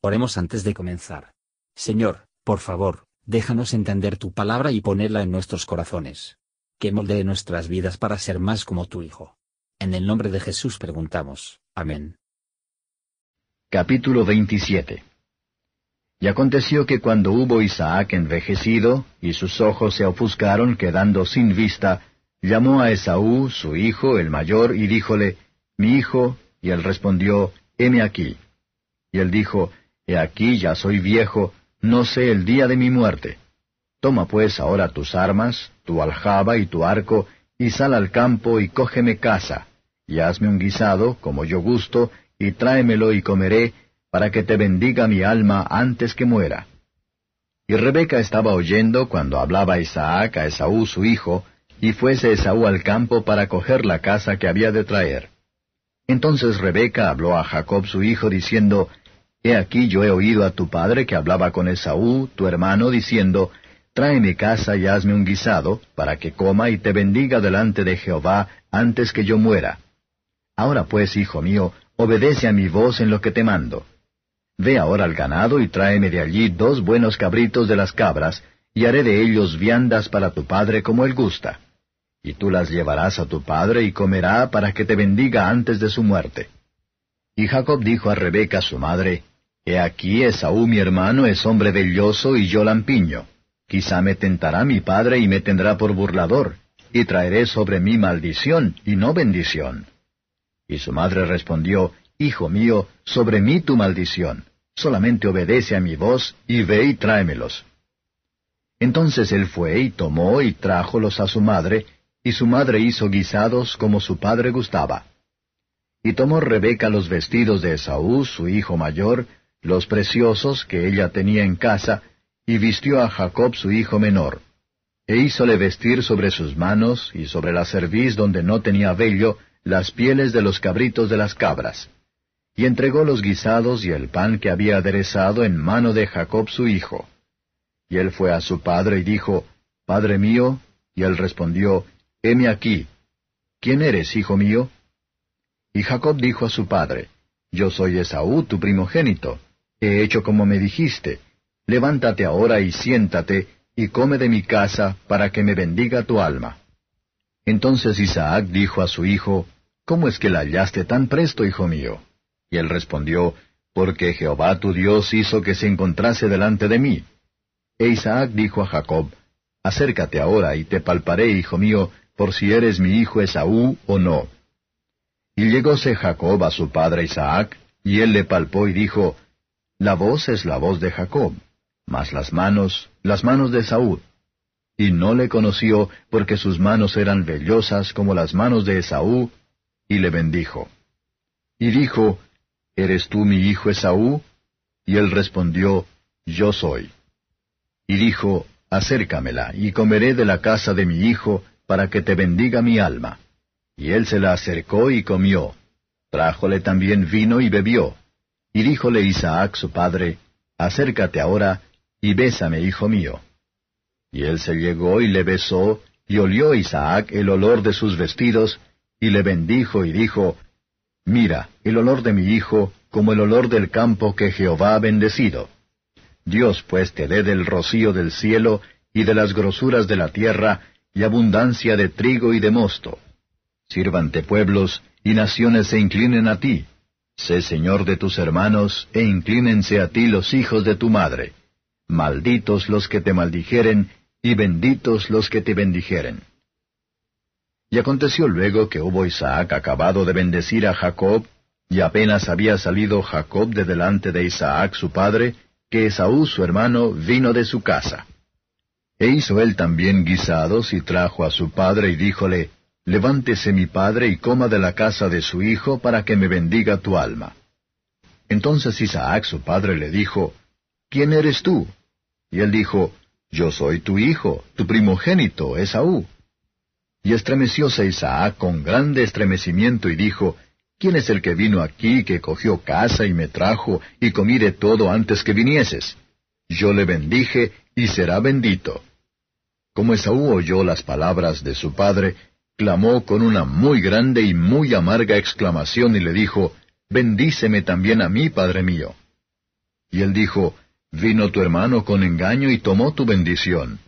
Oremos antes de comenzar. Señor, por favor, déjanos entender tu palabra y ponerla en nuestros corazones. Que moldee nuestras vidas para ser más como tu Hijo. En el nombre de Jesús preguntamos. Amén. Capítulo 27 Y aconteció que cuando hubo Isaac envejecido, y sus ojos se ofuscaron quedando sin vista, llamó a Esaú, su hijo, el mayor, y díjole, Mi hijo, y él respondió, Heme aquí. Y él dijo, He aquí ya soy viejo, no sé el día de mi muerte. Toma pues ahora tus armas, tu aljaba y tu arco, y sal al campo y cógeme casa, y hazme un guisado, como yo gusto, y tráemelo y comeré, para que te bendiga mi alma antes que muera. Y Rebeca estaba oyendo cuando hablaba Isaac a Esaú su hijo, y fuese Esaú al campo para coger la casa que había de traer. Entonces Rebeca habló a Jacob su hijo, diciendo, He aquí yo he oído a tu padre que hablaba con Esaú, tu hermano, diciendo, Tráeme casa y hazme un guisado, para que coma y te bendiga delante de Jehová antes que yo muera. Ahora pues, hijo mío, obedece a mi voz en lo que te mando. Ve ahora al ganado y tráeme de allí dos buenos cabritos de las cabras, y haré de ellos viandas para tu padre como él gusta. Y tú las llevarás a tu padre y comerá para que te bendiga antes de su muerte. Y Jacob dijo a Rebeca su madre, He aquí Esaú mi hermano es hombre velloso y yo lampiño. Quizá me tentará mi padre y me tendrá por burlador, y traeré sobre mí maldición y no bendición. Y su madre respondió, Hijo mío, sobre mí tu maldición, solamente obedece a mi voz, y ve y tráemelos. Entonces él fue y tomó y trájolos a su madre, y su madre hizo guisados como su padre gustaba. Y tomó Rebeca los vestidos de Esaú, su hijo mayor, los preciosos que ella tenía en casa, y vistió a Jacob su hijo menor. E hízole vestir sobre sus manos, y sobre la cerviz donde no tenía vello, las pieles de los cabritos de las cabras. Y entregó los guisados y el pan que había aderezado en mano de Jacob su hijo. Y él fue a su padre y dijo, Padre mío, y él respondió, Heme aquí. ¿Quién eres, hijo mío? Y Jacob dijo a su padre, Yo soy Esaú, tu primogénito. He hecho como me dijiste. Levántate ahora y siéntate, y come de mi casa, para que me bendiga tu alma. Entonces Isaac dijo a su hijo, ¿Cómo es que la hallaste tan presto, hijo mío? Y él respondió, Porque Jehová tu Dios hizo que se encontrase delante de mí. E Isaac dijo a Jacob, Acércate ahora y te palparé, hijo mío, por si eres mi hijo Esaú o no. Y llegóse Jacob a su padre Isaac, y él le palpó y dijo, La voz es la voz de Jacob, mas las manos, las manos de Esaú. Y no le conoció, porque sus manos eran vellosas como las manos de Esaú, y le bendijo. Y dijo, ¿Eres tú mi hijo Esaú? Y él respondió, Yo soy. Y dijo, Acércamela, y comeré de la casa de mi hijo, para que te bendiga mi alma. Y él se la acercó y comió. Trájole también vino y bebió. Y díjole Isaac su padre, Acércate ahora, y bésame, hijo mío. Y él se llegó y le besó, y olió Isaac el olor de sus vestidos, y le bendijo y dijo, Mira, el olor de mi hijo, como el olor del campo que Jehová ha bendecido. Dios pues te dé del rocío del cielo, y de las grosuras de la tierra, y abundancia de trigo y de mosto. Sírvante pueblos, y naciones se inclinen a ti. Sé señor de tus hermanos, e inclínense a ti los hijos de tu madre. Malditos los que te maldijeren, y benditos los que te bendijeren. Y aconteció luego que hubo Isaac acabado de bendecir a Jacob, y apenas había salido Jacob de delante de Isaac su padre, que Esaú su hermano vino de su casa. E hizo él también guisados y trajo a su padre y díjole, Levántese mi padre y coma de la casa de su hijo para que me bendiga tu alma. Entonces Isaac su padre le dijo, ¿Quién eres tú? Y él dijo, Yo soy tu hijo, tu primogénito, Esaú. Y estremecióse Isaac con grande estremecimiento y dijo, ¿Quién es el que vino aquí, que cogió casa y me trajo, y comí de todo antes que vinieses? Yo le bendije, y será bendito. Como Esaú oyó las palabras de su padre, clamó con una muy grande y muy amarga exclamación y le dijo, Bendíceme también a mí, padre mío. Y él dijo, Vino tu hermano con engaño y tomó tu bendición.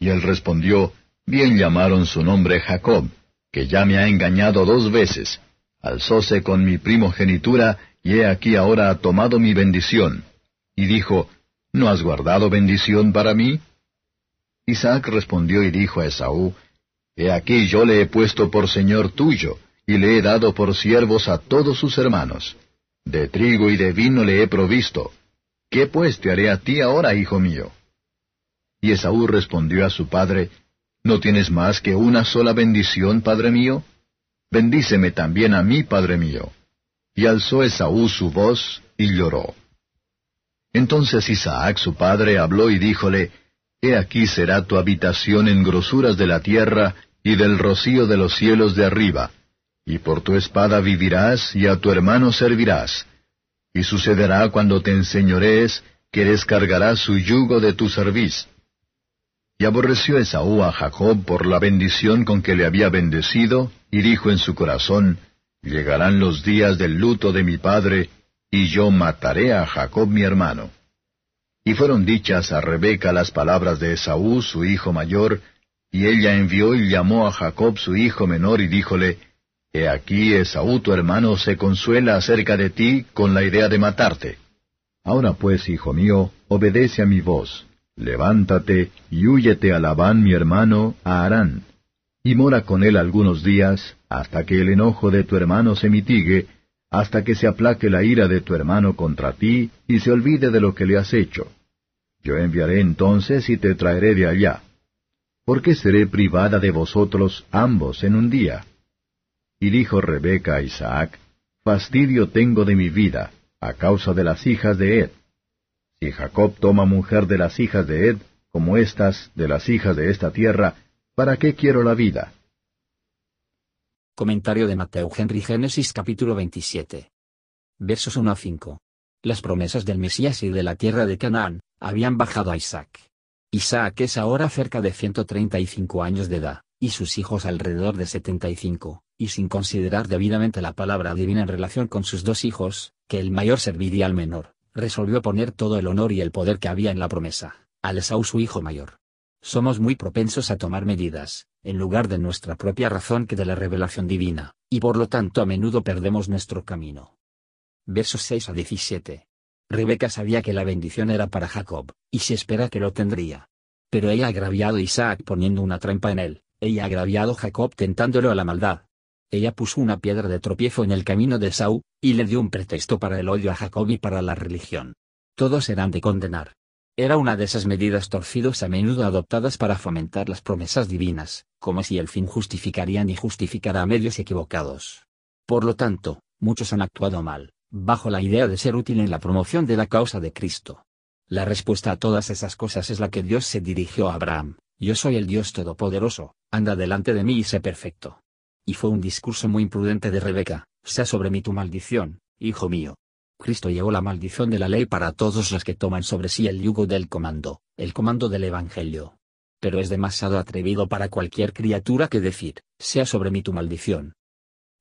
Y él respondió, Bien llamaron su nombre Jacob, que ya me ha engañado dos veces. Alzóse con mi primogenitura, y he aquí ahora ha tomado mi bendición. Y dijo, ¿No has guardado bendición para mí? Isaac respondió y dijo a Esaú, He aquí yo le he puesto por señor tuyo, y le he dado por siervos a todos sus hermanos. De trigo y de vino le he provisto. ¿Qué pues te haré a ti ahora, hijo mío? Y Esaú respondió a su padre, ¿No tienes más que una sola bendición, padre mío? Bendíceme también a mí, padre mío. Y alzó Esaú su voz y lloró. Entonces Isaac su padre habló y díjole, He aquí será tu habitación en grosuras de la tierra y del rocío de los cielos de arriba, y por tu espada vivirás y a tu hermano servirás. Y sucederá cuando te enseñorees que descargarás su yugo de tu cerviz. Y aborreció Esaú a Jacob por la bendición con que le había bendecido, y dijo en su corazón, Llegarán los días del luto de mi padre, y yo mataré a Jacob mi hermano. Y fueron dichas a Rebeca las palabras de Esaú, su hijo mayor, y ella envió y llamó a Jacob su hijo menor y díjole, He aquí Esaú tu hermano se consuela acerca de ti con la idea de matarte. Ahora pues, hijo mío, obedece a mi voz, levántate y húyete a Labán mi hermano, a Harán, y mora con él algunos días, hasta que el enojo de tu hermano se mitigue, hasta que se aplaque la ira de tu hermano contra ti, y se olvide de lo que le has hecho. Yo enviaré entonces y te traeré de allá. ¿Por qué seré privada de vosotros ambos en un día? Y dijo Rebeca a Isaac, Fastidio tengo de mi vida, a causa de las hijas de Ed. Si Jacob toma mujer de las hijas de Ed, como estas de las hijas de esta tierra, ¿para qué quiero la vida? Comentario de Mateo Henry Génesis capítulo 27. Versos 1 a 5. Las promesas del Mesías y de la tierra de Canaán, habían bajado a Isaac. Isaac es ahora cerca de 135 años de edad, y sus hijos alrededor de 75, y sin considerar debidamente la palabra divina en relación con sus dos hijos, que el mayor serviría al menor, resolvió poner todo el honor y el poder que había en la promesa, al Esaú su hijo mayor. Somos muy propensos a tomar medidas, en lugar de nuestra propia razón que de la revelación divina, y por lo tanto a menudo perdemos nuestro camino. Versos 6 a 17. Rebeca sabía que la bendición era para Jacob, y se espera que lo tendría. Pero ella ha agraviado a Isaac poniendo una trampa en él, ella ha agraviado a Jacob tentándolo a la maldad. Ella puso una piedra de tropiezo en el camino de Saúl, y le dio un pretexto para el odio a Jacob y para la religión. Todos serán de condenar. Era una de esas medidas torcidos a menudo adoptadas para fomentar las promesas divinas, como si el fin justificaría y justificara a medios equivocados. Por lo tanto, muchos han actuado mal, bajo la idea de ser útil en la promoción de la causa de Cristo. La respuesta a todas esas cosas es la que Dios se dirigió a Abraham, yo soy el Dios Todopoderoso, anda delante de mí y sé perfecto. Y fue un discurso muy imprudente de Rebeca, sea sobre mí tu maldición, hijo mío, Cristo llevó la maldición de la ley para todos los que toman sobre sí el yugo del comando, el comando del Evangelio. Pero es demasiado atrevido para cualquier criatura que decir, sea sobre mí tu maldición.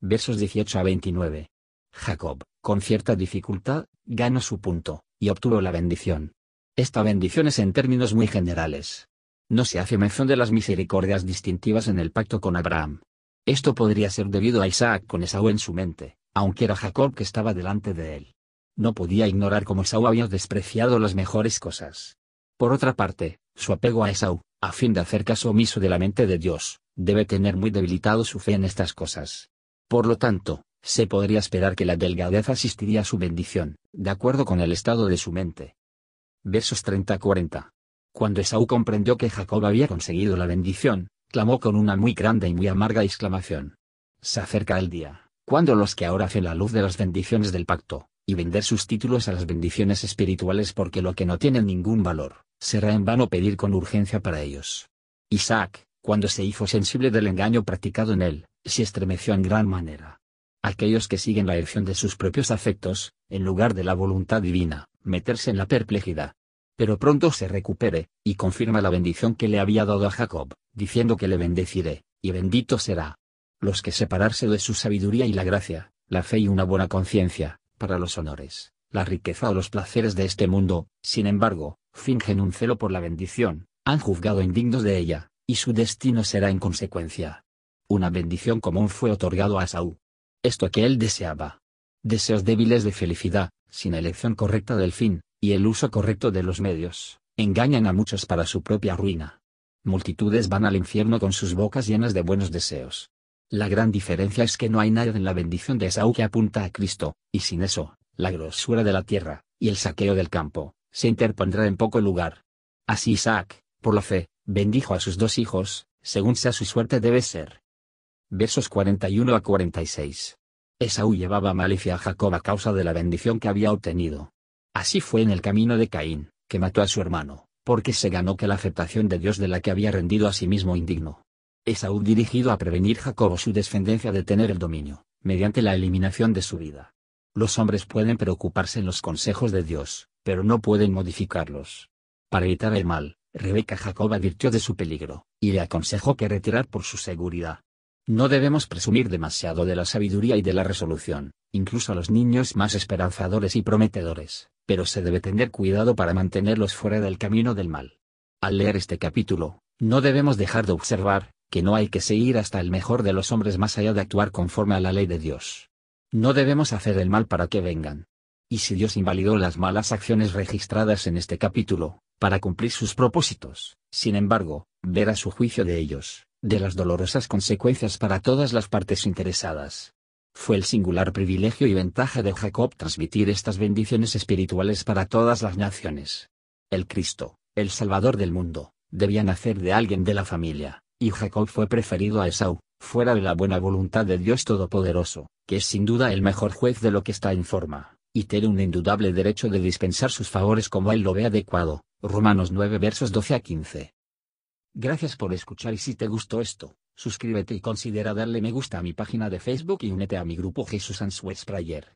Versos 18 a 29. Jacob, con cierta dificultad, ganó su punto, y obtuvo la bendición. Esta bendición es en términos muy generales. No se hace mención de las misericordias distintivas en el pacto con Abraham. Esto podría ser debido a Isaac con Esaú en su mente, aunque era Jacob que estaba delante de él. No podía ignorar cómo Esaú había despreciado las mejores cosas. Por otra parte, su apego a Esaú, a fin de hacer caso omiso de la mente de Dios, debe tener muy debilitado su fe en estas cosas. Por lo tanto, se podría esperar que la delgadez asistiría a su bendición, de acuerdo con el estado de su mente. Versos 30-40. Cuando Esaú comprendió que Jacob había conseguido la bendición, clamó con una muy grande y muy amarga exclamación. Se acerca el día, cuando los que ahora hacen la luz de las bendiciones del pacto, y vender sus títulos a las bendiciones espirituales porque lo que no tiene ningún valor, será en vano pedir con urgencia para ellos. Isaac, cuando se hizo sensible del engaño practicado en él, se estremeció en gran manera. Aquellos que siguen la elección de sus propios afectos, en lugar de la voluntad divina, meterse en la perplejidad. Pero pronto se recupere, y confirma la bendición que le había dado a Jacob, diciendo que le bendeciré, y bendito será. Los que separarse de su sabiduría y la gracia, la fe y una buena conciencia, para los honores, la riqueza o los placeres de este mundo, sin embargo, fingen un celo por la bendición, han juzgado indignos de ella, y su destino será en consecuencia. Una bendición común fue otorgado a Esaú. Esto que él deseaba. Deseos débiles de felicidad, sin elección correcta del fin, y el uso correcto de los medios, engañan a muchos para su propia ruina. Multitudes van al infierno con sus bocas llenas de buenos deseos. La gran diferencia es que no hay nada en la bendición de Esaú que apunta a Cristo, y sin eso, la grosura de la tierra, y el saqueo del campo, se interpondrá en poco lugar. Así Isaac, por la fe, bendijo a sus dos hijos, según sea su suerte debe ser. Versos 41 a 46. Esaú llevaba malicia a Jacob a causa de la bendición que había obtenido. Así fue en el camino de Caín, que mató a su hermano, porque se ganó que la aceptación de Dios de la que había rendido a sí mismo indigno. Esaú dirigido a prevenir Jacob su descendencia de tener el dominio, mediante la eliminación de su vida. Los hombres pueden preocuparse en los consejos de Dios, pero no pueden modificarlos. Para evitar el mal, Rebeca Jacob advirtió de su peligro, y le aconsejó que retirar por su seguridad. No debemos presumir demasiado de la sabiduría y de la resolución, incluso a los niños más esperanzadores y prometedores, pero se debe tener cuidado para mantenerlos fuera del camino del mal. Al leer este capítulo, no debemos dejar de observar, que no hay que seguir hasta el mejor de los hombres más allá de actuar conforme a la ley de Dios. No debemos hacer el mal para que vengan. Y si Dios invalidó las malas acciones registradas en este capítulo, para cumplir sus propósitos, sin embargo, verá su juicio de ellos, de las dolorosas consecuencias para todas las partes interesadas. Fue el singular privilegio y ventaja de Jacob transmitir estas bendiciones espirituales para todas las naciones. El Cristo, el Salvador del mundo, debía nacer de alguien de la familia, y Jacob fue preferido a Esaú, fuera de la buena voluntad de Dios Todopoderoso, que es sin duda el mejor juez de lo que está en forma, y tiene un indudable derecho de dispensar sus favores como él lo ve adecuado. Romanos 9 versos 12 a 15. Gracias por escuchar y si te gustó esto, suscríbete y considera darle me gusta a mi página de Facebook y únete a mi grupo Jesús Answers Prayer.